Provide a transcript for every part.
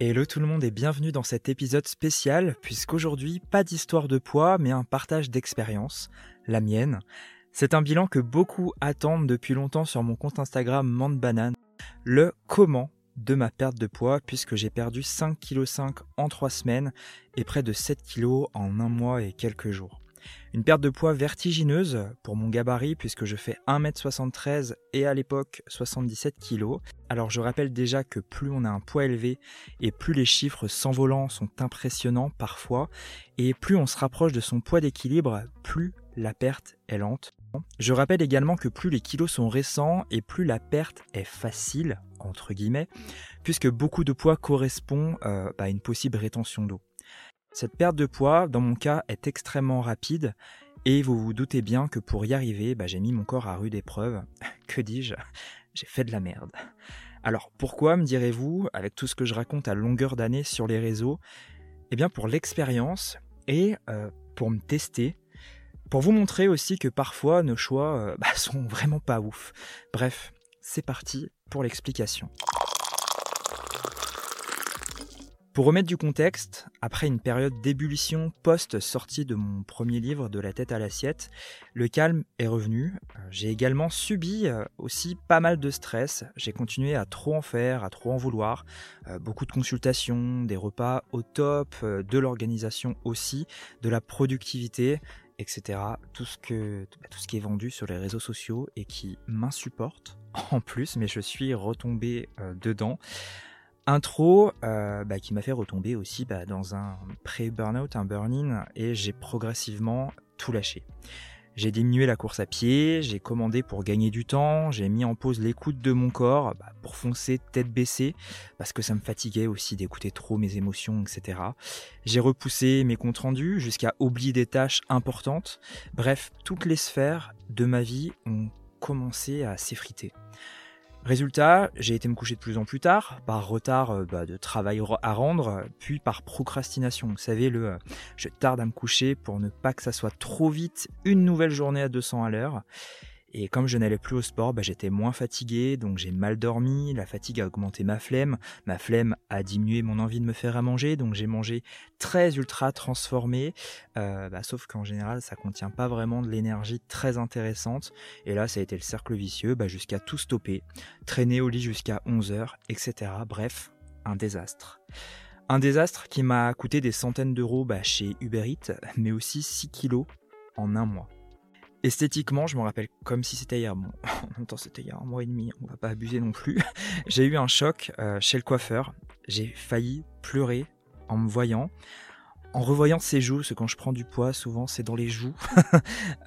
Hello tout le monde et bienvenue dans cet épisode spécial, puisqu'aujourd'hui, pas d'histoire de poids, mais un partage d'expérience, la mienne. C'est un bilan que beaucoup attendent depuis longtemps sur mon compte Instagram Mandbanane, le comment de ma perte de poids, puisque j'ai perdu 5,5 kg en 3 semaines et près de 7 kg en un mois et quelques jours. Une perte de poids vertigineuse pour mon gabarit puisque je fais 1m73 et à l'époque 77 kg. Alors je rappelle déjà que plus on a un poids élevé et plus les chiffres s'envolant sont impressionnants parfois et plus on se rapproche de son poids d'équilibre, plus la perte est lente. Je rappelle également que plus les kilos sont récents et plus la perte est facile, entre guillemets, puisque beaucoup de poids correspond euh, à une possible rétention d'eau. Cette perte de poids, dans mon cas, est extrêmement rapide et vous vous doutez bien que pour y arriver, bah, j'ai mis mon corps à rude épreuve. que dis-je? J'ai fait de la merde. Alors pourquoi, me direz-vous, avec tout ce que je raconte à longueur d'année sur les réseaux Eh bien pour l'expérience et euh, pour me tester, pour vous montrer aussi que parfois nos choix euh, bah, sont vraiment pas ouf. Bref, c'est parti pour l'explication. Pour remettre du contexte, après une période d'ébullition post-sortie de mon premier livre De la tête à l'assiette, le calme est revenu. Euh, j'ai également subi euh, aussi pas mal de stress. J'ai continué à trop en faire, à trop en vouloir. Euh, beaucoup de consultations, des repas au top, de l'organisation aussi, de la productivité, etc. Tout ce, que, bah, tout ce qui est vendu sur les réseaux sociaux et qui m'insupporte en plus, mais je suis retombé dedans. Intro euh, bah, qui m'a fait retomber aussi bah, dans un pré-burnout, un burn-in, et j'ai progressivement tout lâché. J'ai diminué la course à pied, j'ai commandé pour gagner du temps, j'ai mis en pause l'écoute de mon corps bah, pour foncer tête baissée, parce que ça me fatiguait aussi d'écouter trop mes émotions, etc. J'ai repoussé mes comptes rendus jusqu'à oublier des tâches importantes. Bref, toutes les sphères de ma vie ont commencé à s'effriter. Résultat, j'ai été me coucher de plus en plus tard, par retard euh, bah, de travail à rendre, puis par procrastination. Vous savez, le euh, je tarde à me coucher pour ne pas que ça soit trop vite une nouvelle journée à 200 à l'heure. Et comme je n'allais plus au sport, bah, j'étais moins fatigué, donc j'ai mal dormi, la fatigue a augmenté ma flemme, ma flemme a diminué mon envie de me faire à manger, donc j'ai mangé très ultra transformé, euh, bah, sauf qu'en général ça contient pas vraiment de l'énergie très intéressante, et là ça a été le cercle vicieux bah, jusqu'à tout stopper, traîner au lit jusqu'à 11h, etc. Bref, un désastre. Un désastre qui m'a coûté des centaines d'euros chez Uber Eats, mais aussi 6 kilos en un mois. Esthétiquement, je me rappelle comme si c'était hier. Bon, c'était il y a un mois et demi, on va pas abuser non plus. J'ai eu un choc euh, chez le coiffeur. J'ai failli pleurer en me voyant. En revoyant ses joues, parce que quand je prends du poids, souvent c'est dans les joues.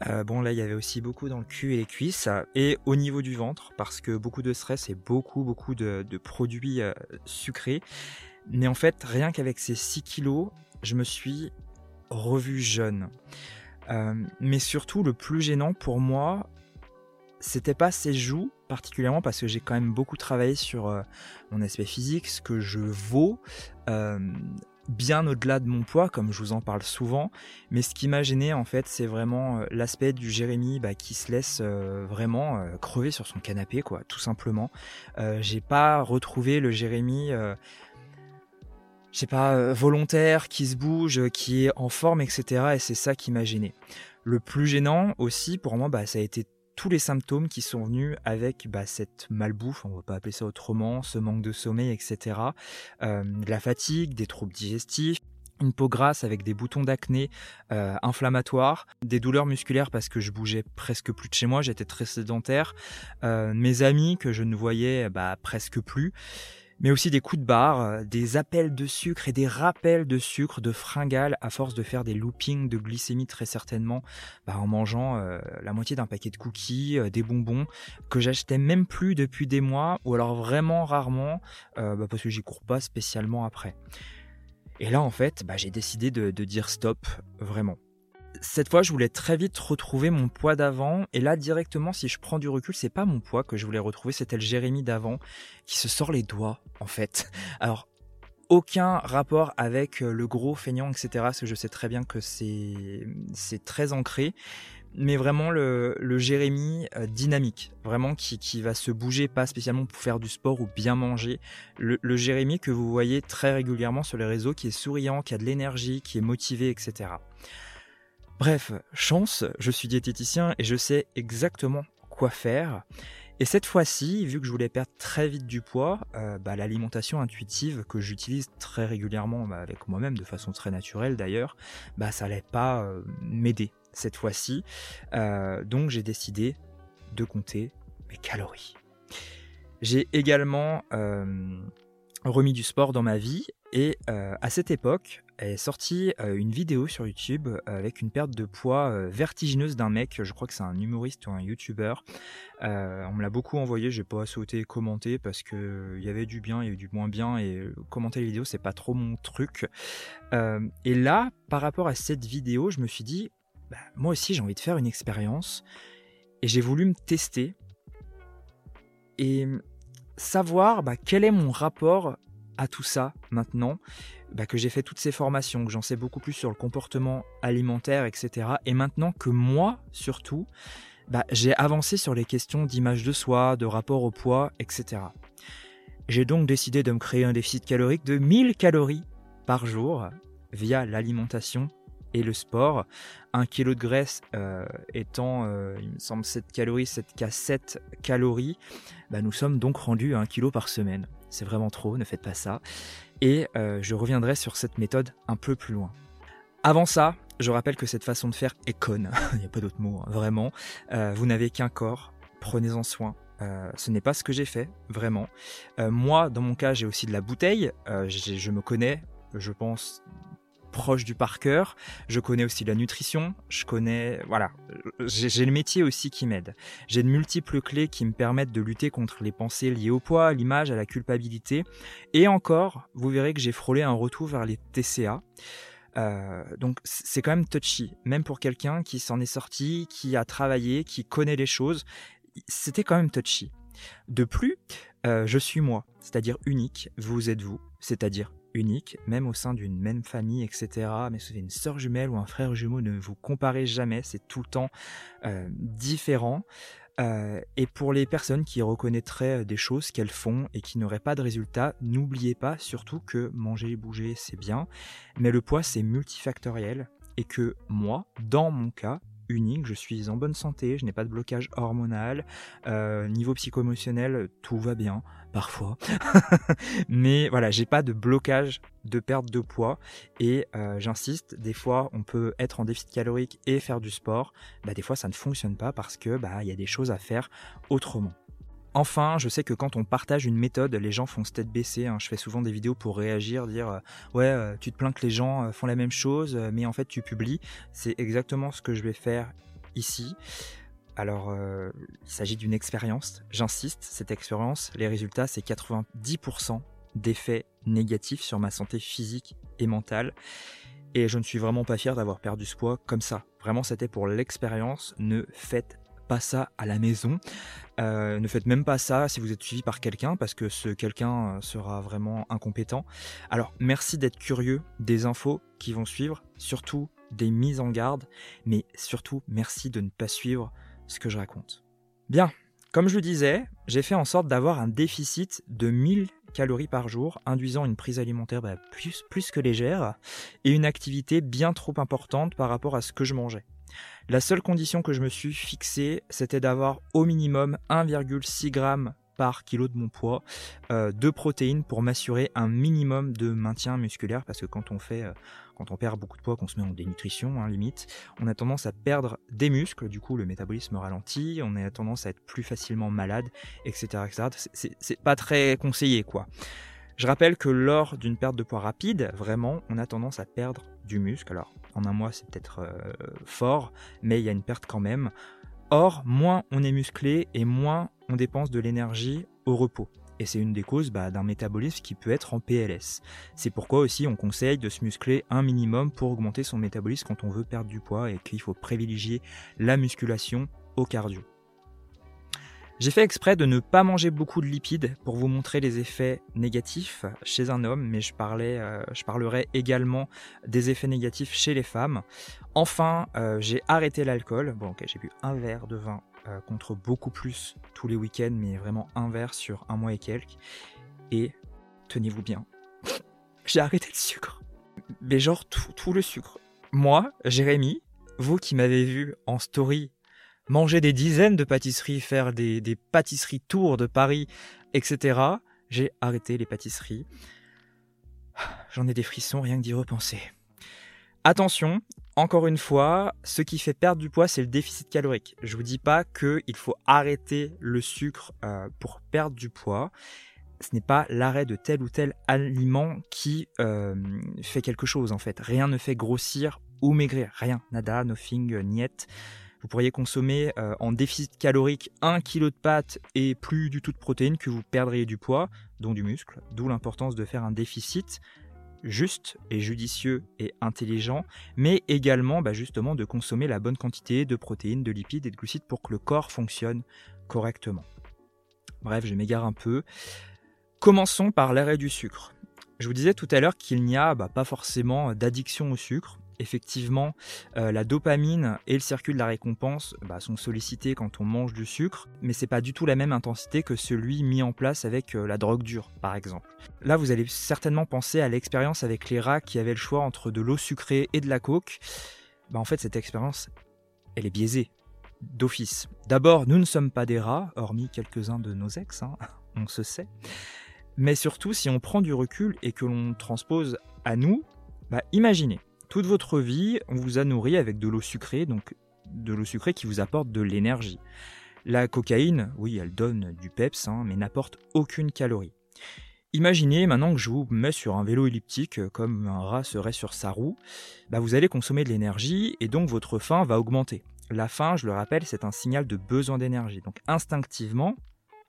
Euh, bon, là, il y avait aussi beaucoup dans le cul et les cuisses. Et au niveau du ventre, parce que beaucoup de stress et beaucoup, beaucoup de, produits euh, sucrés. Mais en fait, rien qu'avec ces 6 kilos, je me suis revu jeune. Euh, mais surtout, le plus gênant pour moi, c'était pas ses joues particulièrement parce que j'ai quand même beaucoup travaillé sur euh, mon aspect physique, ce que je vaux. Euh, bien au-delà de mon poids, comme je vous en parle souvent. Mais ce qui m'a gêné, en fait, c'est vraiment l'aspect du Jérémy bah, qui se laisse vraiment crever sur son canapé, quoi, tout simplement. j'ai pas retrouvé le Jérémy je sais pas, euh, volontaire, qui se bouge, euh, qui est en forme, etc. Et c'est ça qui m'a gêné. Le plus gênant aussi pour moi, bah, ça a été tous les symptômes qui sont venus avec bah, cette malbouffe, on va pas appeler ça autrement, ce manque de sommeil, etc. Euh, de la fatigue, des troubles digestifs, une peau grasse avec des boutons d'acné inflammatoires, des douleurs musculaires parce que je bougeais presque plus de chez moi, j'étais très sédentaire, mes amis que je ne voyais bah, presque plus mais aussi des coups de barre, euh, des appels de sucre et des rappels de sucre, de fringales, à force de faire des loopings de glycémie très certainement, bah, en mangeant euh, la moitié d'un paquet de cookies, euh, des bonbons, que j'achetais même plus depuis des mois, ou alors vraiment rarement, bah, parce que j'y cours pas spécialement après. Et là, en fait, bah, j'ai décidé de dire stop, vraiment cette fois, je voulais très vite retrouver mon poids d'avant. Et là, directement, si je prends du recul, c'est pas mon poids que je voulais retrouver, c'était le Jérémy d'avant qui se sort les doigts, en fait. Alors, aucun rapport avec euh, le gros feignant, etc. Parce que je sais très bien que c'est, très ancré. mais vraiment le, Jérémy euh, dynamique, vraiment qui, qui, va se bouger, pas spécialement pour faire du sport ou bien manger. Le, le, Jérémy que vous voyez très régulièrement sur les réseaux, qui est souriant, qui a de l'énergie, qui est motivé, etc. Bref, chance, je suis diététicien et je sais exactement quoi faire. Et cette fois-ci, vu que je voulais perdre très vite du poids, euh, bah, l'alimentation intuitive que j'utilise très régulièrement bah, avec moi-même, de façon très naturelle d'ailleurs, bah, ça n'allait pas euh, m'aider cette fois-ci. Euh, donc j'ai décidé de compter mes calories. J'ai également remis du sport dans ma vie et à cette époque, est sorti euh, une vidéo sur YouTube euh, avec une perte de poids euh, vertigineuse d'un mec, je crois que c'est un humoriste ou un youtubeur. on me l'a beaucoup envoyé, j'ai pas sauté commenter parce que il y avait du bien, il y avait du moins bien et commenter les vidéos c'est pas trop mon truc. et là, par rapport à cette vidéo, je me suis dit, bah, moi aussi j'ai envie de faire une expérience et j'ai voulu me tester et savoir bah, quel est mon rapport à tout ça maintenant bah, que j'ai fait toutes ces formations, que j'en sais beaucoup plus sur le comportement alimentaire, etc. Et maintenant que moi, surtout, bah, j'ai avancé sur les questions d'image de soi, de rapport au poids, etc. J'ai donc décidé de me créer un déficit calorique de 1000 calories par jour via l'alimentation et le sport. Un kilo de graisse euh, étant, euh, il me semble, 7 calories, 7 cas 7 calories, bah, nous sommes donc rendus à 1 kilo par semaine. C'est vraiment trop, ne faites pas ça et euh, je reviendrai sur cette méthode un peu plus loin. Avant ça, je rappelle que cette façon de faire est conne, il n'y a pas d'autre mot, hein, vraiment. Euh, vous n'avez qu'un corps, prenez-en soin. Euh, ce n'est pas ce que j'ai fait, vraiment. moi, dans mon cas, j'ai aussi de la bouteille. je me connais, je pense, proche du par cœur. Je connais aussi la nutrition. Je connais, voilà, j'ai le métier aussi qui m'aide. J'ai de multiples clés qui me permettent de lutter contre les pensées liées au poids, à l'image, à la culpabilité. Et encore, vous verrez que j'ai frôlé un retour vers les TCA. Euh, donc c'est quand même touchy, même pour quelqu'un qui s'en est sorti, qui a travaillé, qui connaît les choses, c'était quand même touchy. De plus, euh, je suis moi, c'est-à-dire unique, vous êtes vous, c'est-à-dire unique, même au sein d'une même famille, etc. Mais si vous une sœur jumelle ou un frère jumeau, ne vous comparez jamais, c'est tout le temps euh, différent. Euh, et pour les personnes qui reconnaîtraient des choses qu'elles font et qui n'auraient pas de résultats, n'oubliez pas surtout que manger et bouger, c'est bien, mais le poids, c'est multifactoriel et que moi, dans mon cas, unique, je suis en bonne santé, je n'ai pas de blocage hormonal, euh, niveau psycho-émotionnel, tout va bien, parfois. Mais voilà, j'ai pas de blocage de perte de poids et euh, j'insiste, des fois on peut être en déficit calorique et faire du sport, bah, des fois ça ne fonctionne pas parce que bah il y a des choses à faire autrement. Enfin, je sais que quand on partage une méthode, les gens font se tête baissée. Hein. Je fais souvent des vidéos pour réagir, dire euh, ouais, euh, tu te plains que les gens euh, font la même chose, mais en fait tu publies. C'est exactement ce que je vais faire ici. Alors, il s'agit d'une expérience. J'insiste, cette expérience, les résultats, c'est 90% d'effets négatifs sur ma santé physique et mentale. Et je ne suis vraiment pas fier d'avoir perdu ce poids comme ça. Vraiment, c'était pour l'expérience. Ne faites ça à la maison. Euh, ne faites même pas ça si vous êtes suivi par quelqu'un parce que ce quelqu'un euh, sera vraiment incompétent. Alors merci d'être curieux des infos qui vont suivre, surtout des mises en garde, mais surtout merci de ne pas suivre ce que je raconte. Bien, comme je le disais, j'ai fait en sorte d'avoir un déficit de 1000 calories par jour, induisant une prise alimentaire bah, plus, plus que légère et une activité bien trop importante par rapport à ce que je mangeais. La seule condition que je me suis fixée, c'était d'avoir au minimum 1,6 g par kilo de mon poids euh, de protéines pour m'assurer un minimum de maintien musculaire parce que quand on fait euh, quand on perd beaucoup de poids qu'on se met en dénutrition hein, limite on a tendance à perdre des muscles. Du coup le métabolisme ralentit on a tendance à être plus facilement malade etc etc c'est pas très conseillé quoi. Je rappelle que lors d'une perte de poids rapide, vraiment, on a tendance à perdre du muscle. Alors, en un mois, c'est peut-être euh, fort, mais il y a une perte quand même. Or, moins on est musclé et moins on dépense de l'énergie au repos. Et c'est une des causes bah, d'un métabolisme qui peut être en PLS. C'est pourquoi aussi on conseille de se muscler un minimum pour augmenter son métabolisme quand on veut perdre du poids et qu'il faut privilégier la musculation au cardio. J'ai fait exprès de ne pas manger beaucoup de lipides pour vous montrer les effets négatifs chez un homme, mais je, parlais, euh, parlerai également des effets négatifs chez les femmes. Enfin, euh, j'ai arrêté l'alcool. Bon, ok, j'ai bu un verre de vin euh, contre beaucoup plus tous les week-ends, mais vraiment un verre sur un mois et quelques. Et tenez-vous bien, j'ai arrêté le sucre. Mais genre tout le sucre. Moi, Jérémy, vous qui m'avez vu en story manger des dizaines de pâtisseries, faire des, pâtisseries tours de Paris, etc. J'ai arrêté les pâtisseries. J'en ai des frissons rien que d'y repenser. Attention, encore une fois, ce qui fait perdre du poids, c'est le déficit calorique. Je vous dis pas qu'il faut arrêter le sucre euh, pour perdre du poids. Ce n'est pas l'arrêt de tel ou tel aliment qui euh, fait quelque chose en fait. Rien ne fait grossir ou maigrir. Rien. Nada, nothing, niet. Vous pourriez consommer euh, en déficit calorique 1 kg de pâtes et plus du tout de protéines que vous perdriez du poids, dont du muscle, d'où l'importance de faire un déficit juste et judicieux et intelligent, mais également bah, justement de consommer la bonne quantité de protéines, de lipides et de glucides pour que le corps fonctionne correctement. Bref, je m'égare un peu. Commençons par l'arrêt du sucre. Je vous disais tout à l'heure qu'il n'y a bah, pas forcément d'addiction au sucre effectivement, euh, la dopamine et le circuit de la récompense bah, sont sollicités quand on mange du sucre, mais c'est pas du tout la même intensité que celui mis en place avec euh, la drogue dure, par exemple. Là, vous allez certainement penser à l'expérience avec les rats qui avaient le choix entre de l'eau sucrée et de la coke. Bah, en fait, cette expérience, elle est biaisée, d'office. D'abord, nous ne sommes pas des rats, hormis quelques-uns de nos ex, hein, on se sait. Mais surtout, si on prend du recul et que l'on transpose à nous, bah, imaginez, toute votre vie, on vous a nourri avec de l'eau sucrée, donc de l'eau sucrée qui vous apporte de l'énergie. La cocaïne, oui, elle donne du peps, hein, mais n'apporte aucune calorie. Imaginez maintenant que je vous mets sur un vélo elliptique euh, comme un rat serait sur sa roue, bah vous allez consommer de l'énergie et donc votre faim va augmenter. La faim, je le rappelle, c'est un signal de besoin d'énergie. Donc instinctivement,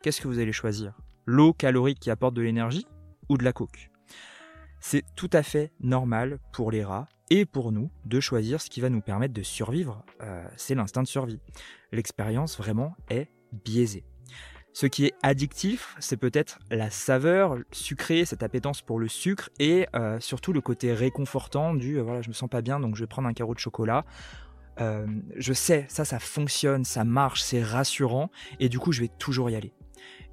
qu'est-ce que vous allez choisir? L'eau calorique qui apporte de l'énergie ou de la coke? C'est tout à fait normal pour les rats et pour nous de choisir ce qui va nous permettre de survivre. Euh, c'est l'instinct de survie. L'expérience vraiment est biaisée. Ce qui est addictif, c'est peut-être la saveur sucrée, cette appétence pour le sucre et euh, surtout le côté réconfortant du euh, voilà, je me sens pas bien donc je vais prendre un carreau de chocolat. je sais, ça, ça fonctionne, ça marche, c'est rassurant et du coup, je vais toujours y aller.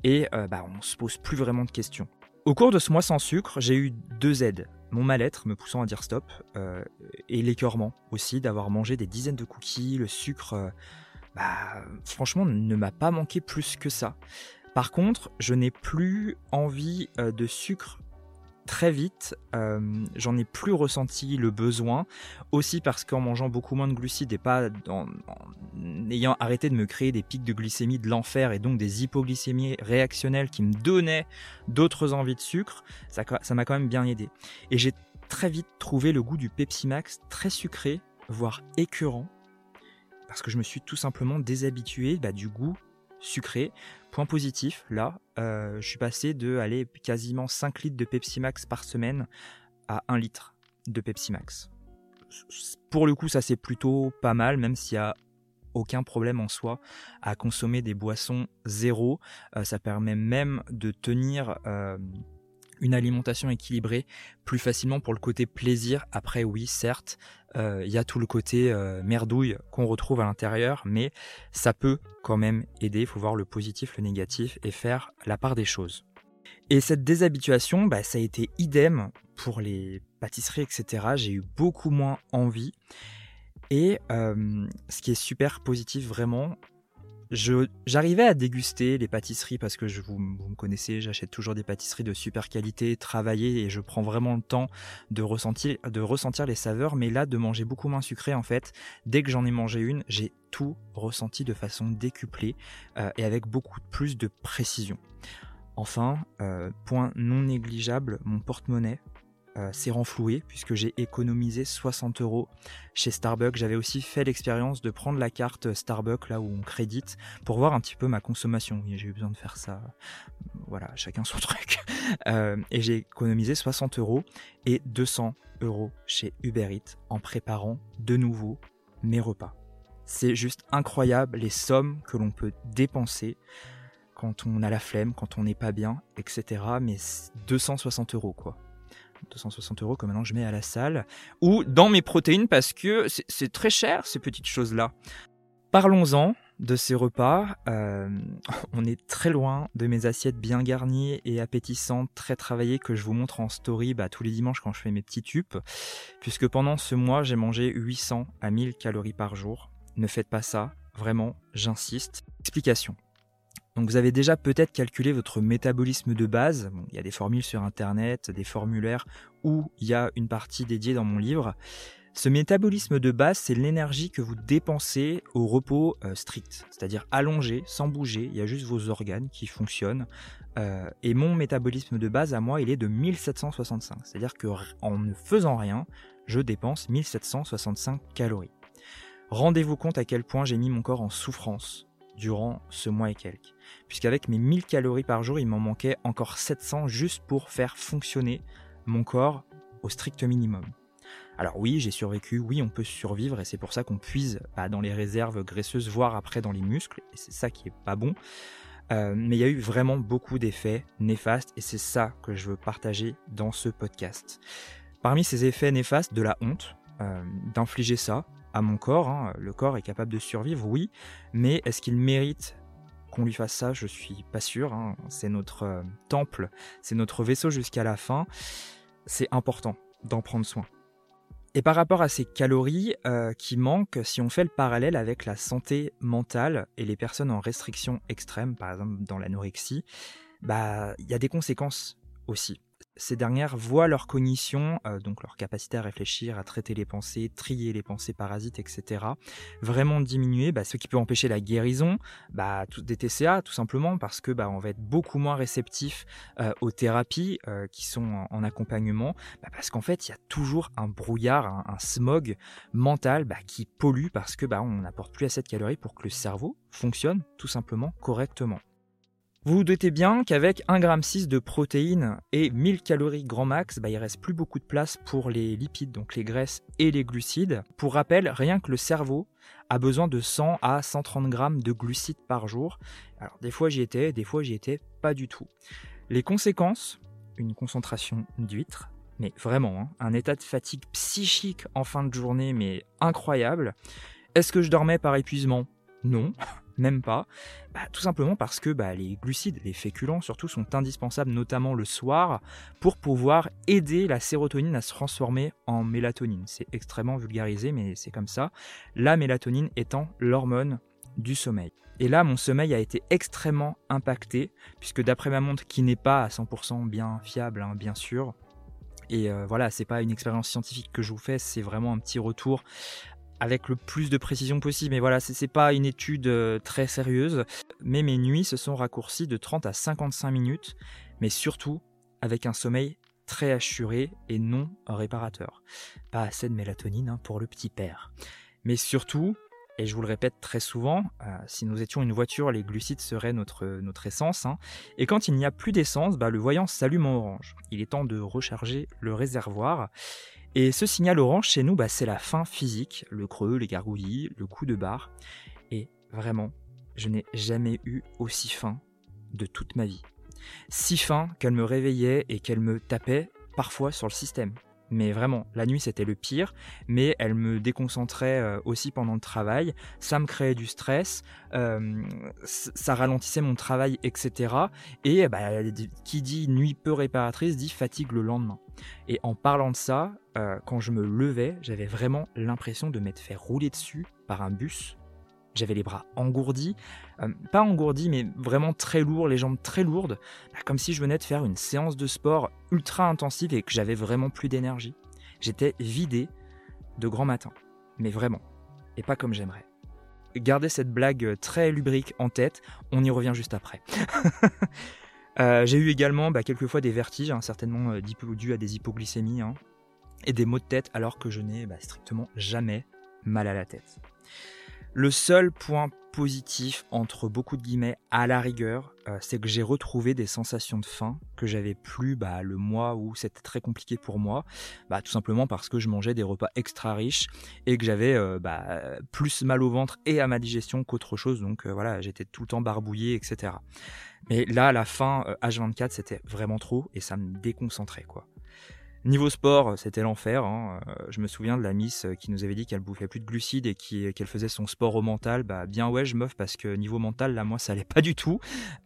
Et bah, on se pose plus vraiment de questions. Au cours de ce mois sans sucre, j'ai eu deux aides mon mal-être me poussant à dire stop, euh, et l'écœurement aussi d'avoir mangé des dizaines de cookies, le sucre, euh, bah, franchement, ne m'a pas manqué plus que ça. Par contre, je n'ai plus envie euh, de sucre très vite, euh, j'en ai plus ressenti le besoin, aussi parce qu'en mangeant beaucoup moins de glucides et pas en, ayant arrêté de me créer des pics de glycémie de l'enfer et donc des hypoglycémies réactionnelles qui me donnaient d'autres envies de sucre, ça m'a quand même bien aidé. Et j'ai très vite trouvé le goût du Pepsi Max très sucré, voire écœurant, parce que je me suis tout simplement déshabitué bah, du goût sucré. Point positif, là, euh, je suis passé de aller quasiment 5 litres de Pepsi Max par semaine à 1 litre de Pepsi Max. Pour le coup, ça c'est plutôt pas mal, même s'il y a aucun problème en soi à consommer des boissons zéro. Euh, ça permet même de tenir euh, une alimentation équilibrée plus facilement pour le côté plaisir. Après, oui, certes, il y a tout le côté euh, merdouille qu'on retrouve à l'intérieur, mais ça peut quand même aider. Il faut voir le positif, le négatif et faire la part des choses. Et cette déshabituation, bah, ça a été idem pour les pâtisseries, etc. J'ai eu beaucoup moins envie. Et euh, ce qui est super positif vraiment, j'arrivais à déguster les pâtisseries parce que je, vous, me connaissez, j'achète toujours des pâtisseries de super qualité, travaillées et je prends vraiment le temps de ressentir, les saveurs. Mais là, de manger beaucoup moins sucré, en fait, dès que j'en ai mangé une, j'ai tout ressenti de façon décuplée euh, et avec beaucoup plus de précision. Enfin, euh, point non négligeable, mon porte-monnaie euh, s'est renfloué puisque j'ai économisé 60 euros chez Starbucks. J'avais aussi fait l'expérience de prendre la carte Starbucks là où on crédite pour voir un petit peu ma consommation. J'ai eu besoin de faire ça. Voilà, chacun son truc. Euh, et j'ai économisé 60 euros et 200 euros chez Uber Eats en préparant de nouveau mes repas. C'est juste incroyable les sommes que l'on peut dépenser quand on a la flemme, quand on n'est pas bien, etc. Mais 260 euros quoi. 260 euros que maintenant je mets à la salle ou dans mes protéines parce que c'est très cher ces petites choses-là. Parlons-en de ces repas. Euh, on est très loin de mes assiettes bien garnies et appétissantes, très travaillées que je vous montre en story bah, tous les dimanches quand je fais mes petits tubes. Puisque pendant ce mois, j'ai mangé 800 à 1000 calories par jour. Ne faites pas ça, vraiment, j'insiste. Explication. Donc vous avez déjà peut-être calculé votre métabolisme de base. il y a des formules sur Internet, des formulaires où il y a une partie dédiée dans mon livre. Ce métabolisme de base, c'est l'énergie que vous dépensez au repos euh, strict, c'est-à-dire allongé, sans bouger, il y a juste vos organes qui fonctionnent. Euh, et mon métabolisme de base à moi, il est de 1765, c'est-à-dire qu'en ne faisant rien, je dépense 1765 calories. Rendez-vous compte à quel point j'ai mis mon corps en souffrance durant ce mois et quelques. Puisqu'avec mes 1000 calories par jour, il m'en manquait encore 700 juste pour faire fonctionner mon corps au strict minimum. Alors oui, j'ai survécu, oui, on peut survivre, et c'est pour ça qu'on puise bah, dans les réserves graisseuses, voire après dans les muscles, et c'est ça qui est pas bon. Euh, mais il y a eu vraiment beaucoup d'effets néfastes, et c'est ça que je veux partager dans ce podcast. Parmi ces effets néfastes, de la honte, euh, d'infliger ça, à mon corps. Hein. Le corps est capable de survivre, oui, mais est-ce qu'il mérite lui fasse ça Je suis pas sûr. Hein. C'est notre euh, temple, c'est notre vaisseau jusqu'à la fin. C'est important d'en prendre soin. Et par rapport à ces calories euh, qui manquent, si on fait le parallèle avec la santé mentale et les personnes en restriction extrême, par exemple dans l'anorexie, bah il y a des conséquences aussi ces dernières voient leur cognition, euh, donc leur capacité à réfléchir, à traiter les pensées, trier les pensées parasites, etc., vraiment diminuer, bah, ce qui peut empêcher la guérison bah, des TCA, tout simplement, parce que bah, on va être beaucoup moins réceptif euh, aux thérapies euh, qui sont en, accompagnement, bah, parce qu'en fait, il y a toujours un brouillard, un, smog mental bah, qui pollue parce que bah, on n'apporte plus assez de calories pour que le cerveau fonctionne tout simplement correctement. Vous vous doutez bien qu'avec 1,6 g de protéines et 1000 calories grand max, bah, il reste plus beaucoup de place pour les lipides, donc les graisses et les glucides. Pour rappel, rien que le cerveau a besoin de 100 à 130 grammes de glucides par jour. Alors des fois j'y étais, des fois j'y étais pas du tout. Les conséquences, une concentration d'huîtres, mais vraiment, hein, un état de fatigue psychique en fin de journée, mais incroyable. Est-ce que je dormais par épuisement? Non même pas. Bah, tout simplement parce que bah, les glucides, les féculents surtout, sont indispensables, notamment le soir, pour pouvoir aider la sérotonine à se transformer en mélatonine. C'est extrêmement vulgarisé, mais c'est comme ça. La mélatonine étant l'hormone du sommeil. Et là, mon sommeil a été extrêmement impacté, puisque d'après ma montre, qui n'est pas à 100% bien fiable, hein, bien sûr, et euh, voilà, c'est pas une expérience scientifique que je vous fais, c'est vraiment un petit retour avec le plus de précision possible. Mais voilà, c'est pas une étude euh, très sérieuse. Mais mes nuits se sont raccourcies de 30 à 55 minutes, mais surtout avec un sommeil très assuré et non réparateur. Pas assez de mélatonine hein, pour le petit père. Mais surtout, et je vous le répète très souvent, euh, si nous étions une voiture, les glucides seraient notre, essence. Hein. Et quand il n'y a plus d'essence, bah, le voyant s'allume en orange. Il est temps de recharger le réservoir. Et ce signal orange chez nous, bah, c'est la faim physique, le creux, les gargouillis, le coup de barre. Et vraiment, je n'ai jamais eu aussi faim de toute ma vie. Si faim qu'elle me réveillait et qu'elle me tapait parfois sur le système. Mais vraiment, la nuit c'était le pire, mais elle me déconcentrait euh, aussi pendant le travail, ça me créait du stress, euh, ça ralentissait mon travail, etc. Et bah, qui dit nuit peu réparatrice dit fatigue le lendemain. Et en parlant de ça, euh, quand je me levais, j'avais vraiment l'impression de m'être fait rouler dessus par un bus. J'avais les bras engourdis, euh, pas engourdis, mais vraiment très lourds, les jambes très lourdes, bah, comme si je venais de faire une séance de sport ultra intensive et que j'avais vraiment plus d'énergie. J'étais vidé de grand matin, mais vraiment, et pas comme j'aimerais. Gardez cette blague très lubrique en tête, on y revient juste après. Euh, j'ai eu également bah, quelquefois des vertiges, hein, certainement euh, à des hypoglycémies, hein, et des maux de tête alors que je n'ai bah, strictement jamais mal à la tête. Le seul point positif entre beaucoup de guillemets à la rigueur, euh, c'est que j'ai retrouvé des sensations de faim que j'avais plus bah, le mois où c'était très compliqué pour moi, bah, tout simplement parce que je mangeais des repas extra riches et que j'avais euh, bah, plus mal au ventre et à ma digestion qu'autre chose, donc euh, voilà, j'étais tout le temps barbouillé, etc. Mais là, la fin, H24, c'était vraiment trop et ça me déconcentrait, quoi. Niveau sport, c'était l'enfer. Hein. Euh, je me souviens de la miss euh, qui nous avait dit qu'elle bouffait plus de glucides et qu'elle faisait son sport au mental. Bah bien ouais, je meuf parce que niveau mental, là moi ça allait pas du tout.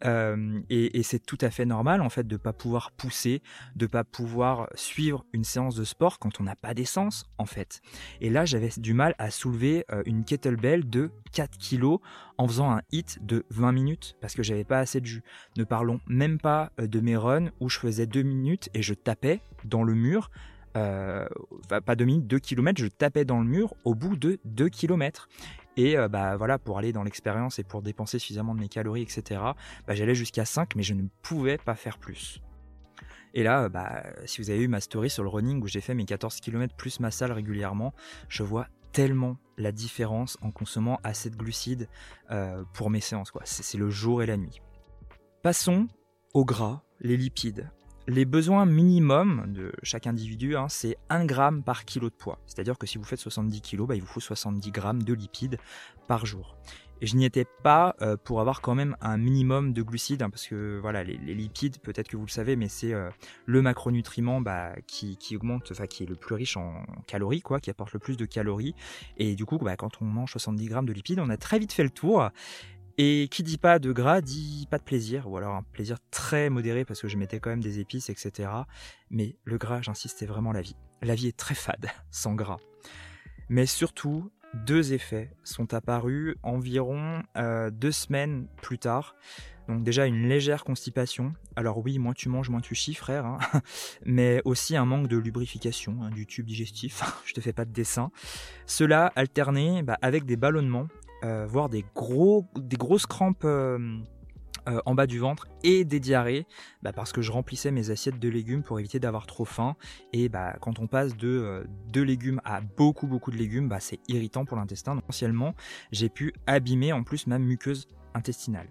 Euh, et, et c'est tout à fait normal en fait de pas pouvoir pousser, de pas pouvoir suivre une séance de sport quand on n'a pas d'essence en fait. Et là j'avais du mal à soulever une kettlebell de 4 kilos en faisant un hit de 20 minutes parce que j'avais pas assez de jus. Ne parlons même pas de mes runs où je faisais 2 minutes et je tapais dans le mur, euh, pas 2 minutes, 2 km, je tapais dans le mur au bout de 2 km. Et euh, bah voilà, pour aller dans l'expérience et pour dépenser suffisamment de mes calories, etc., bah, j'allais jusqu'à 5, mais je ne pouvais pas faire plus. Et là, bah, si vous avez eu ma story sur le running où j'ai fait mes 14 km plus ma salle régulièrement, je vois tellement la différence en consommant assez de glucides euh, pour mes séances. C'est le jour et la nuit. Passons au gras, les lipides. Les besoins minimums de chaque individu, hein, c'est 1 gramme par kilo de poids. C'est-à-dire que si vous faites 70 kg, bah, il vous faut 70 grammes de lipides par jour. Et je n'y étais pas euh, pour avoir quand même un minimum de glucides, hein, parce que voilà, les, lipides, peut-être que vous le savez, mais c'est euh, le macronutriment bah, qui, augmente, enfin qui est le plus riche en calories, quoi, qui apporte le plus de calories. Et du coup, bah, quand on mange 70 grammes de lipides, on a très vite fait le tour. Et qui dit pas de gras dit pas de plaisir, ou alors un plaisir très modéré parce que je mettais quand même des épices, etc. Mais le gras, j'insiste, c'est vraiment la vie. La vie est très fade sans gras. Mais surtout, deux effets sont apparus environ euh, deux semaines plus tard. Donc déjà une légère constipation. Alors oui, moins tu manges, moins tu chies, frère. Hein. Mais aussi un manque de lubrification hein, du tube digestif. Je te fais pas de dessin. Cela alterné bah, avec des ballonnements euh, voir des, gros, des grosses crampes euh, euh, en bas du ventre et des diarrhées bah, parce que je remplissais mes assiettes de légumes pour éviter d'avoir trop faim. Et bah, quand on passe de, de légumes à beaucoup beaucoup de légumes, bah, c'est irritant pour l'intestin. Potentiellement, j'ai pu abîmer en plus ma muqueuse intestinale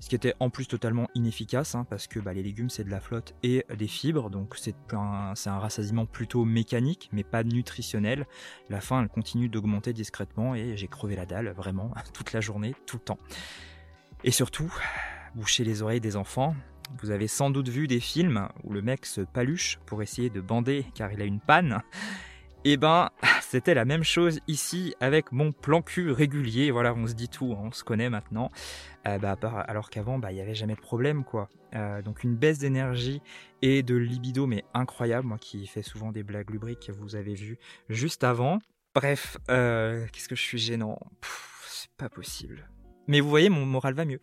ce qui était en plus totalement inefficace, hein, parce que bah, les légumes c'est de la flotte et des fibres, donc c'est un, un, rassasiement plutôt mécanique, mais pas nutritionnel. La faim elle continue d'augmenter discrètement et j'ai crevé la dalle vraiment toute la journée, tout le temps. Et surtout, boucher les oreilles des enfants. Vous avez sans doute vu des films où le mec se paluche pour essayer de bander car il a une panne. Et eh ben, c'était la même chose ici avec mon plan cul régulier. Voilà, on se dit tout, hein, on se connaît maintenant. Euh, bah, alors qu'avant, bah, il n'y avait jamais de problème, quoi. Euh, donc une baisse d'énergie et de libido, mais incroyable. Moi qui fais souvent des blagues lubriques, vous avez vu juste avant. Bref, euh, qu'est-ce que je suis gênant? C'est pas possible. Mais vous voyez, mon moral va mieux.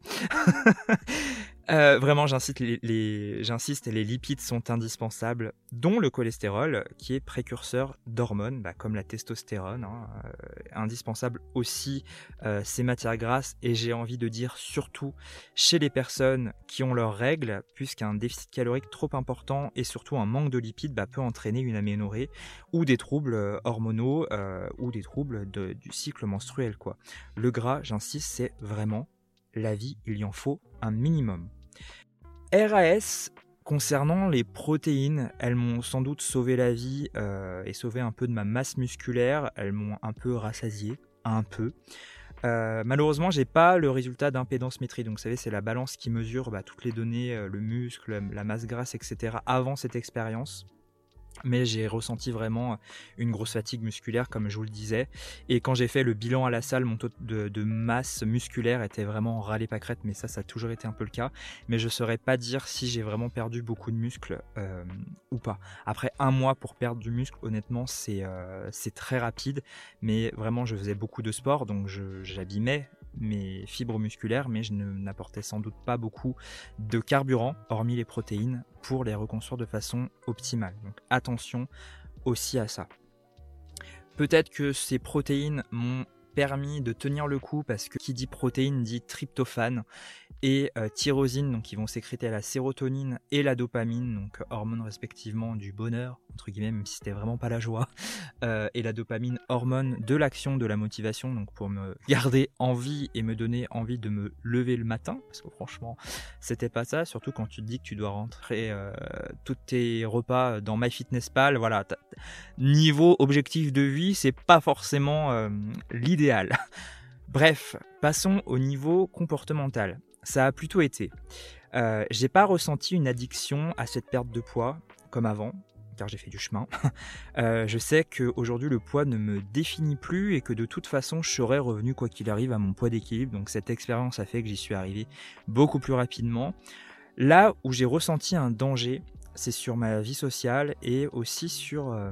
Euh, vraiment, j'insiste, les, lipides sont indispensables, dont le cholestérol, qui est précurseur d'hormones, bah, comme la testostérone. Hein, euh, indispensable aussi euh, ces matières grasses, et j'ai envie de dire surtout chez les personnes qui ont leurs règles, puisqu'un déficit calorique trop important et surtout un manque de lipides bah, peut entraîner une aménorrhée ou des troubles hormonaux ou des troubles du cycle menstruel. Le gras, j'insiste, c'est vraiment la vie, il y en faut un minimum. RAS, concernant les protéines, elles m'ont sans doute sauvé la vie euh, et sauvé un peu de ma masse musculaire. Elles m'ont un peu rassasié, un peu. Euh, malheureusement, j'ai pas le résultat d'impédance-métrie. Donc, vous savez, c'est la balance qui mesure bah, toutes les données, euh, le muscle, la masse grasse, etc. avant cette expérience mais j'ai ressenti vraiment une grosse fatigue musculaire comme je vous le disais. Et quand j'ai fait le bilan à la salle mon taux de, masse musculaire était vraiment râlé pâquerette mais ça ça a toujours été un peu le cas. Mais je saurais pas dire si j'ai vraiment perdu beaucoup de muscles euh, ou pas. Après un mois pour perdre du muscle honnêtement c'est euh, très rapide. Mais vraiment je faisais beaucoup de sport donc j'abîmais mes fibres musculaires, mais je n'apportais sans doute pas beaucoup de carburant, hormis les protéines, pour les reconstruire de façon optimale. Donc attention aussi à ça. Peut-être que ces protéines m'ont permis de tenir le coup parce que qui dit protéine dit tryptophane et euh, tyrosine, donc qui vont sécréter la sérotonine et la dopamine, donc hormones respectivement du bonheur, entre guillemets, même si c'était vraiment pas la joie, euh, et la dopamine, hormone de l'action, de la motivation, donc pour me garder en vie et me donner envie de me lever le matin, parce que franchement, c'était pas ça, surtout quand tu te dis que tu dois rentrer euh, tous tes repas dans MyFitnessPal, voilà, niveau objectif de vie, c'est pas forcément Bref, passons au niveau comportemental ça a plutôt été. Euh, j'ai pas ressenti une addiction à cette perte de poids comme avant, car j'ai fait du chemin. Euh, je sais qu'aujourd'hui le poids ne me définit plus et que de toute façon je serais revenu quoi qu'il arrive à mon poids d'équilibre. Donc cette expérience a fait que j'y suis arrivé beaucoup plus rapidement. Là où j'ai ressenti un danger, c'est sur ma vie sociale et aussi sur, euh,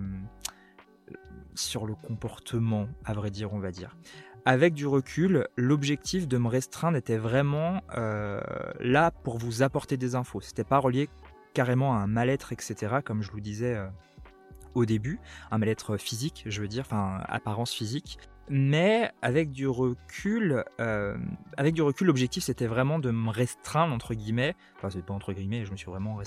sur le comportement, à vrai dire, on va dire avec du recul, l'objectif de me restreindre était vraiment euh, là pour vous apporter des infos. C'était pas relié carrément à un mal-être, etc., comme je vous disais euh, au début, un mal-être physique, je veux dire, enfin apparence physique. Mais avec du recul, euh, avec du recul, l'objectif c'était vraiment de me restreindre entre guillemets. Enfin, c'est pas entre guillemets, je me suis vraiment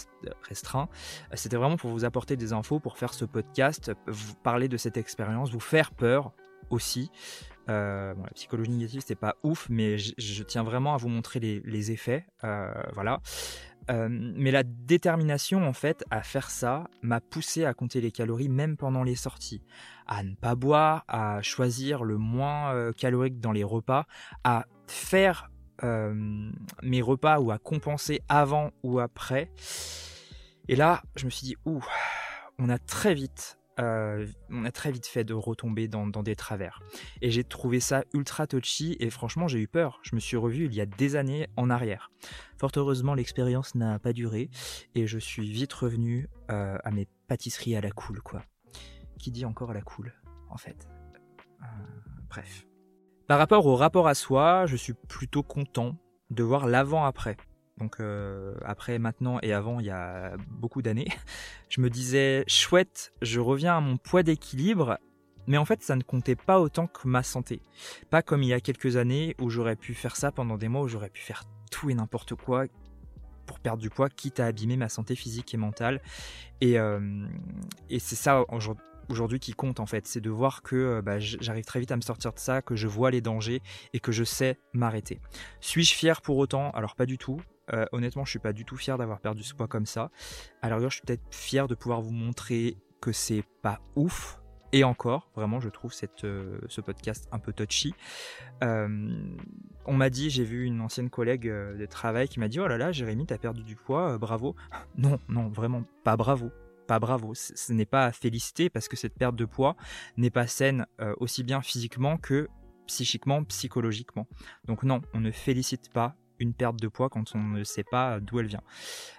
restreint. C'était vraiment pour vous apporter des infos, pour faire ce podcast, vous parler de cette expérience, vous faire peur aussi. Euh, la psychologie négative, c'est pas ouf, mais je, tiens vraiment à vous montrer les, effets. Euh, voilà. Euh, mais la détermination, en fait, à faire ça m'a poussé à compter les calories même pendant les sorties, à ne pas boire, à choisir le moins calorique dans les repas, à faire mes repas ou à compenser avant ou après. Et là, je me suis dit, ouh, on a très vite euh, on a très vite fait de retomber dans, des travers. Et j'ai trouvé ça ultra touchy et franchement j'ai eu peur. Je me suis revu il y a des années en arrière. Fort heureusement l'expérience n'a pas duré et je suis vite revenu euh, à mes pâtisseries à la cool quoi. Qui dit encore à la cool en fait. Euh, bref. Par rapport au rapport à soi, je suis plutôt content de voir l'avant-après donc euh, après, maintenant et avant, il y a beaucoup d'années, je me disais, chouette, je reviens à mon poids d'équilibre, mais en fait, ça ne comptait pas autant que ma santé. Pas comme il y a quelques années où j'aurais pu faire ça pendant des mois, où j'aurais pu faire tout et n'importe quoi pour perdre du poids, quitte à abîmer ma santé physique et mentale. Et, euh, et c'est ça aujourd'hui qui compte en fait, c'est de voir que euh, bah, j'arrive très vite à me sortir de ça, que je vois les dangers et que je sais m'arrêter. Suis-je fier pour autant? Alors pas du tout. Euh, honnêtement, je suis pas du tout fier d'avoir perdu ce poids comme ça. Alors, je suis peut-être fier de pouvoir vous montrer que c'est pas ouf. Et encore, vraiment, je trouve euh, ce podcast un peu touchy. On m'a dit, j'ai vu une ancienne collègue de travail qui m'a dit Oh là là, Jérémy, t'as perdu du poids, bravo. Non, non, vraiment, pas bravo. Bravo. Ce n'est pas à féliciter parce que cette perte de poids n'est pas saine aussi bien physiquement que psychiquement, psychologiquement. Donc, non, on ne félicite pas une perte de poids quand on ne sait pas d'où elle vient.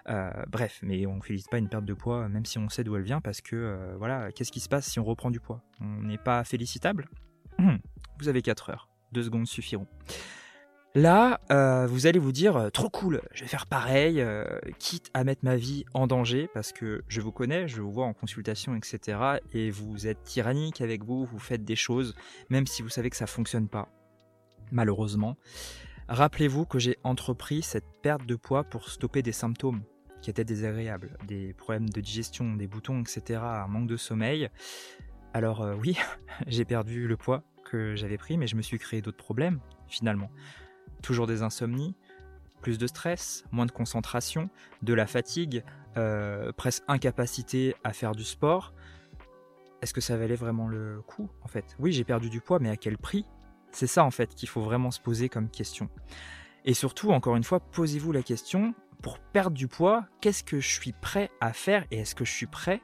Euh, bref, mais on ne félicite pas une perte de poids même si on sait d'où elle vient parce que euh, voilà, qu'est-ce qui se passe si on reprend du poids? On n'est pas félicitable? Vous avez 4 heures, 2 secondes suffiront. Là, euh, vous allez vous dire, trop cool, je vais faire pareil, quitte à mettre ma vie en danger, parce que je vous connais, je vous vois en consultation, etc. Et vous êtes tyrannique avec vous, vous faites des choses, même si vous savez que ça fonctionne pas, malheureusement. Rappelez-vous que j'ai entrepris cette perte de poids pour stopper des symptômes qui étaient désagréables, des problèmes de digestion, des boutons, etc., un manque de sommeil. Alors euh, oui, j'ai perdu le poids que j'avais pris, mais je me suis créé d'autres problèmes, finalement. Toujours des insomnies, plus de stress, moins de concentration, de la fatigue, euh, presque incapacité à faire du sport. Est-ce que ça valait vraiment le coup, en fait? Oui, j'ai perdu du poids, mais à quel prix? C'est ça en fait qu'il faut vraiment se poser comme question. Et surtout, encore une fois, posez-vous la question, pour perdre du poids, qu'est-ce que je suis prêt à faire et est-ce que je suis prêt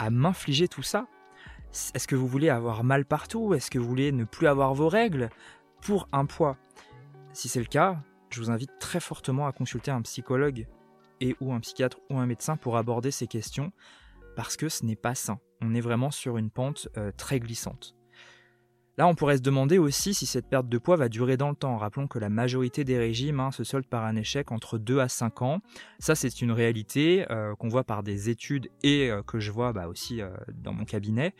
à m'infliger tout ça? Est-ce que vous voulez avoir mal partout? Est-ce que vous voulez ne plus avoir vos règles? Pour un poids Si c'est le cas, je vous invite très fortement à consulter un psychologue et ou un psychiatre ou un médecin pour aborder ces questions parce que ce n'est pas sain. On est vraiment sur une pente euh, très glissante. Là, on pourrait se demander aussi si cette perte de poids va durer dans le temps. Rappelons que la majorité des régimes hein, se soldent par un échec entre 2 à 5 ans. Ça, c'est une réalité euh, qu'on voit par des études et euh, que je vois bah, aussi dans mon cabinet.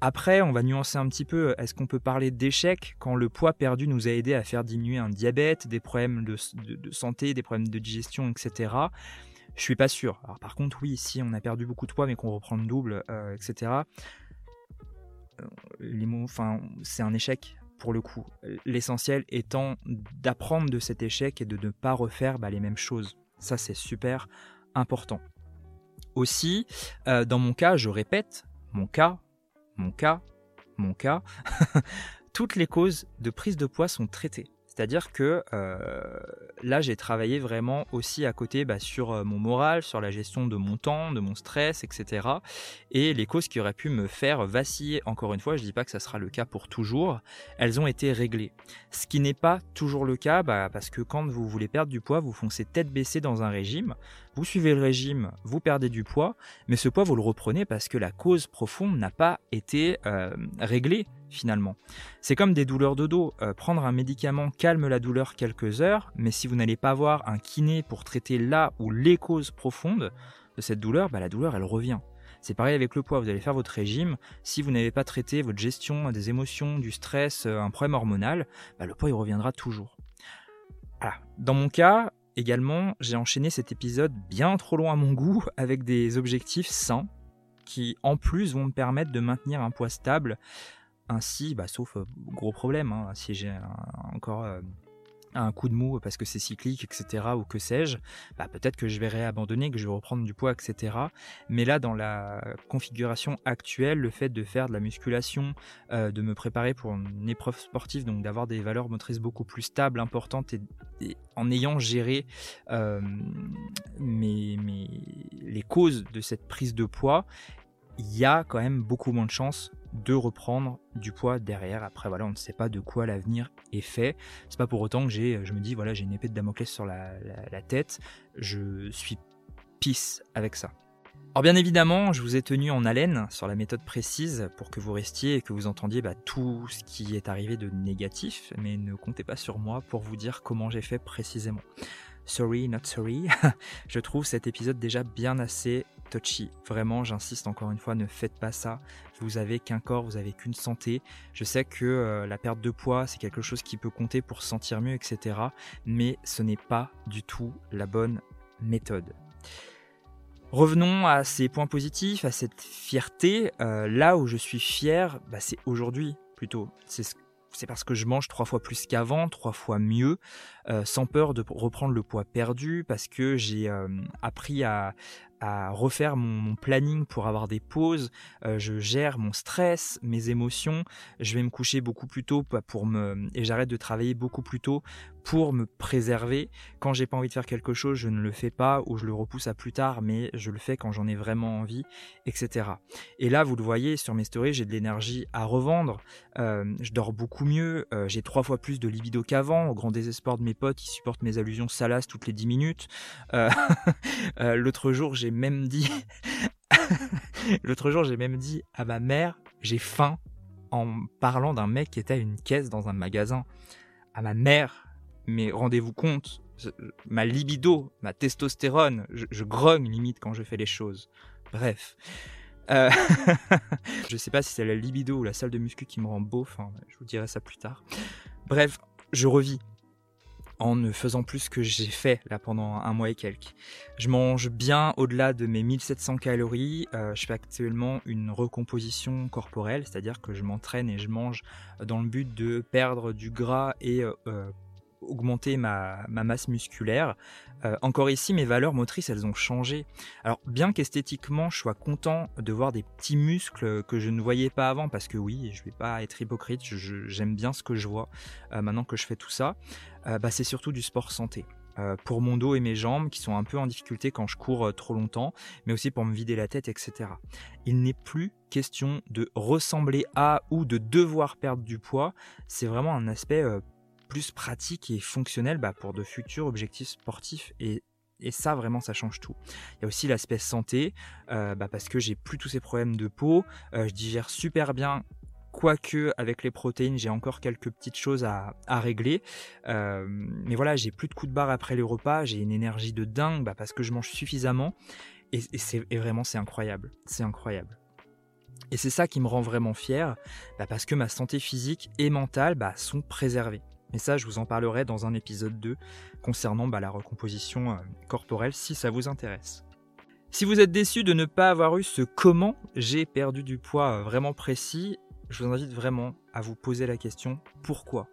Après, on va nuancer un petit peu. Est-ce qu'on peut parler d'échec quand le poids perdu nous a aidé à faire diminuer un diabète, des problèmes de, santé, des problèmes de digestion, etc. Je suis pas sûr. Alors, par contre, oui, si on a perdu beaucoup de poids mais qu'on reprend le double, euh, etc. Les mots, enfin, c'est un échec pour le coup. L'essentiel étant d'apprendre de cet échec et de ne pas refaire bah, les mêmes choses. Ça, c'est super important. Aussi, euh, dans mon cas, je répète, mon cas, mon cas, mon cas, toutes les causes de prise de poids sont traitées. C'est-à-dire que euh, là, j'ai travaillé vraiment aussi à côté bah, sur euh, mon moral, sur la gestion de mon temps, de mon stress, etc. Et les causes qui auraient pu me faire vaciller, encore une fois, je ne dis pas que ça sera le cas pour toujours, elles ont été réglées. Ce qui n'est pas toujours le cas, bah, parce que quand vous voulez perdre du poids, vous foncez tête baissée dans un régime, vous suivez le régime, vous perdez du poids, mais ce poids, vous le reprenez parce que la cause profonde n'a pas été euh, réglée finalement. C'est comme des douleurs de dos. Euh, prendre un médicament calme la douleur quelques heures, mais si vous n'allez pas voir un kiné pour traiter là ou les causes profondes de cette douleur, bah, la douleur elle revient. C'est pareil avec le poids, vous allez faire votre régime, si vous n'avez pas traité votre gestion des émotions, du stress, euh, un problème hormonal, bah, le poids il reviendra toujours. Dans mon cas, également, j'ai enchaîné cet épisode bien trop loin à mon goût avec des objectifs sains qui en plus vont me permettre de maintenir un poids stable. Ainsi, bah, sauf euh, gros problème, hein, si j'ai encore euh, un coup de mou parce que c'est cyclique, etc., ou que sais-je, bah, peut-être que je vais réabandonner, que je vais reprendre du poids, etc. Mais là, dans la configuration actuelle, le fait de faire de la musculation, euh, de me préparer pour une épreuve sportive, donc d'avoir des valeurs motrices beaucoup plus stables, importantes, et, en ayant géré mes, les causes de cette prise de poids, il y a quand même beaucoup moins de chances de reprendre du poids derrière. Après, voilà, on ne sait pas de quoi l'avenir est fait. C'est pas pour autant que j'ai, je me dis, voilà, j'ai une épée de Damoclès sur la, tête. Je suis pisse avec ça. Alors bien évidemment, je vous ai tenu en haleine sur la méthode précise pour que vous restiez et que vous entendiez bah, tout ce qui est arrivé de négatif, mais ne comptez pas sur moi pour vous dire comment j'ai fait précisément. Sorry, not sorry. je trouve cet épisode déjà bien assez touchy. Vraiment, j'insiste encore une fois, ne faites pas ça. Vous avez qu'un corps, vous avez qu'une santé. Je sais que euh, la perte de poids, c'est quelque chose qui peut compter pour se sentir mieux, etc. Mais ce n'est pas du tout la bonne méthode. Revenons à ces points positifs, à cette fierté. Euh, là où je suis fier, bah, c'est aujourd'hui plutôt. C'est c'est parce que je mange trois fois plus qu'avant, trois fois mieux, euh, sans peur de reprendre le poids perdu, parce que j'ai appris à, à refaire mon, planning pour avoir des pauses. Euh, je gère mon stress, mes émotions. Je vais me coucher beaucoup plus tôt pour me et j'arrête de travailler beaucoup plus tôt pour me préserver. Quand j'ai pas envie de faire quelque chose, je ne le fais pas ou je le repousse à plus tard, mais je le fais quand j'en ai vraiment envie, etc. Et là, vous le voyez sur mes stories, j'ai de l'énergie à revendre. Euh, je dors beaucoup mieux. Euh, j'ai trois fois plus de libido qu'avant, au grand désespoir de mes potes qui supportent mes allusions salaces toutes les dix minutes. L'autre jour, j'ai même dit, l'autre jour, j'ai même dit à ma mère, j'ai faim en parlant d'un mec qui était à une caisse dans un magasin. À ma mère, mais rendez-vous compte, ma libido, ma testostérone, je, grogne limite quand je fais les choses. Bref. Euh, je sais pas si c'est la libido ou la salle de muscu qui me rend beau, enfin, je vous dirai ça plus tard. Bref, je revis en ne faisant plus que j'ai fait là pendant un mois et quelques. Je mange bien au-delà de mes 1700 calories. Euh, je fais actuellement une recomposition corporelle, c'est-à-dire que je m'entraîne et je mange dans le but de perdre du gras et euh, euh, augmenter ma, masse musculaire. Euh, encore ici, mes valeurs motrices, elles ont changé. Alors, bien qu'esthétiquement, je sois content de voir des petits muscles que je ne voyais pas avant, parce que oui, je vais pas être hypocrite, j'aime bien ce que je vois euh, maintenant que je fais tout ça, euh, bah, c'est surtout du sport santé. pour mon dos et mes jambes qui sont un peu en difficulté quand je cours trop longtemps, mais aussi pour me vider la tête, etc. Il n'est plus question de ressembler à ou de devoir perdre du poids, c'est vraiment un aspect plus pratique et fonctionnel bah, pour de futurs objectifs sportifs et et ça, vraiment, ça change tout. Il y a aussi l'aspect santé, euh, bah, parce que j'ai plus tous ces problèmes de peau. Euh, je digère super bien, quoique avec les protéines, j'ai encore quelques petites choses à, régler. Euh, mais voilà, j'ai plus de coups de barre après les repas. J'ai une énergie de dingue bah, parce que je mange suffisamment. Et, vraiment, c'est incroyable. C'est incroyable. Et c'est ça qui me rend vraiment fier, parce que ma santé physique et mentale sont préservées. Mais ça, je vous en parlerai dans un épisode 2 concernant bah, la recomposition euh, corporelle si ça vous intéresse. Si vous êtes déçu de ne pas avoir eu ce comment j'ai perdu du poids euh, vraiment précis, je vous invite vraiment à vous poser la question pourquoi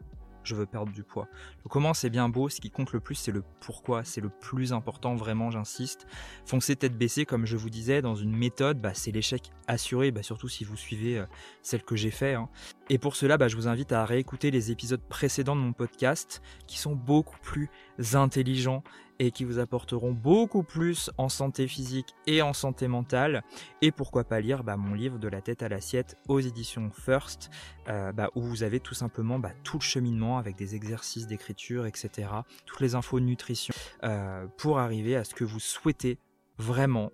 je veux perdre du poids? Le comment c'est bien beau, ce qui compte le plus c'est le pourquoi, c'est le plus important vraiment j'insiste. Foncez tête baissée comme je vous disais dans une méthode, bah, c'est l'échec assuré, bah, surtout si vous suivez euh, celle que j'ai fait. Hein. Et pour cela bah, je vous invite à réécouter les épisodes précédents de mon podcast qui sont beaucoup plus intelligents et qui vous apporteront beaucoup plus en santé physique et en santé mentale. Et pourquoi pas lire bah, mon livre de la tête à l'assiette aux éditions First, euh, bah, où vous avez tout simplement tout le cheminement avec des exercices d'écriture, etc. Toutes les infos de nutrition euh, pour arriver à ce que vous souhaitez vraiment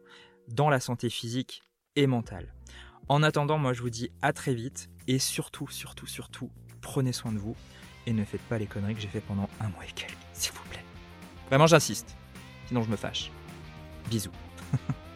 dans la santé physique et mentale. En attendant, moi je vous dis à très vite et surtout, surtout, surtout, prenez soin de vous et ne faites pas les conneries que j'ai fait pendant un mois et quelques, s'il vous plaît. Vraiment, j'insiste. Sinon, je me fâche. Bisous.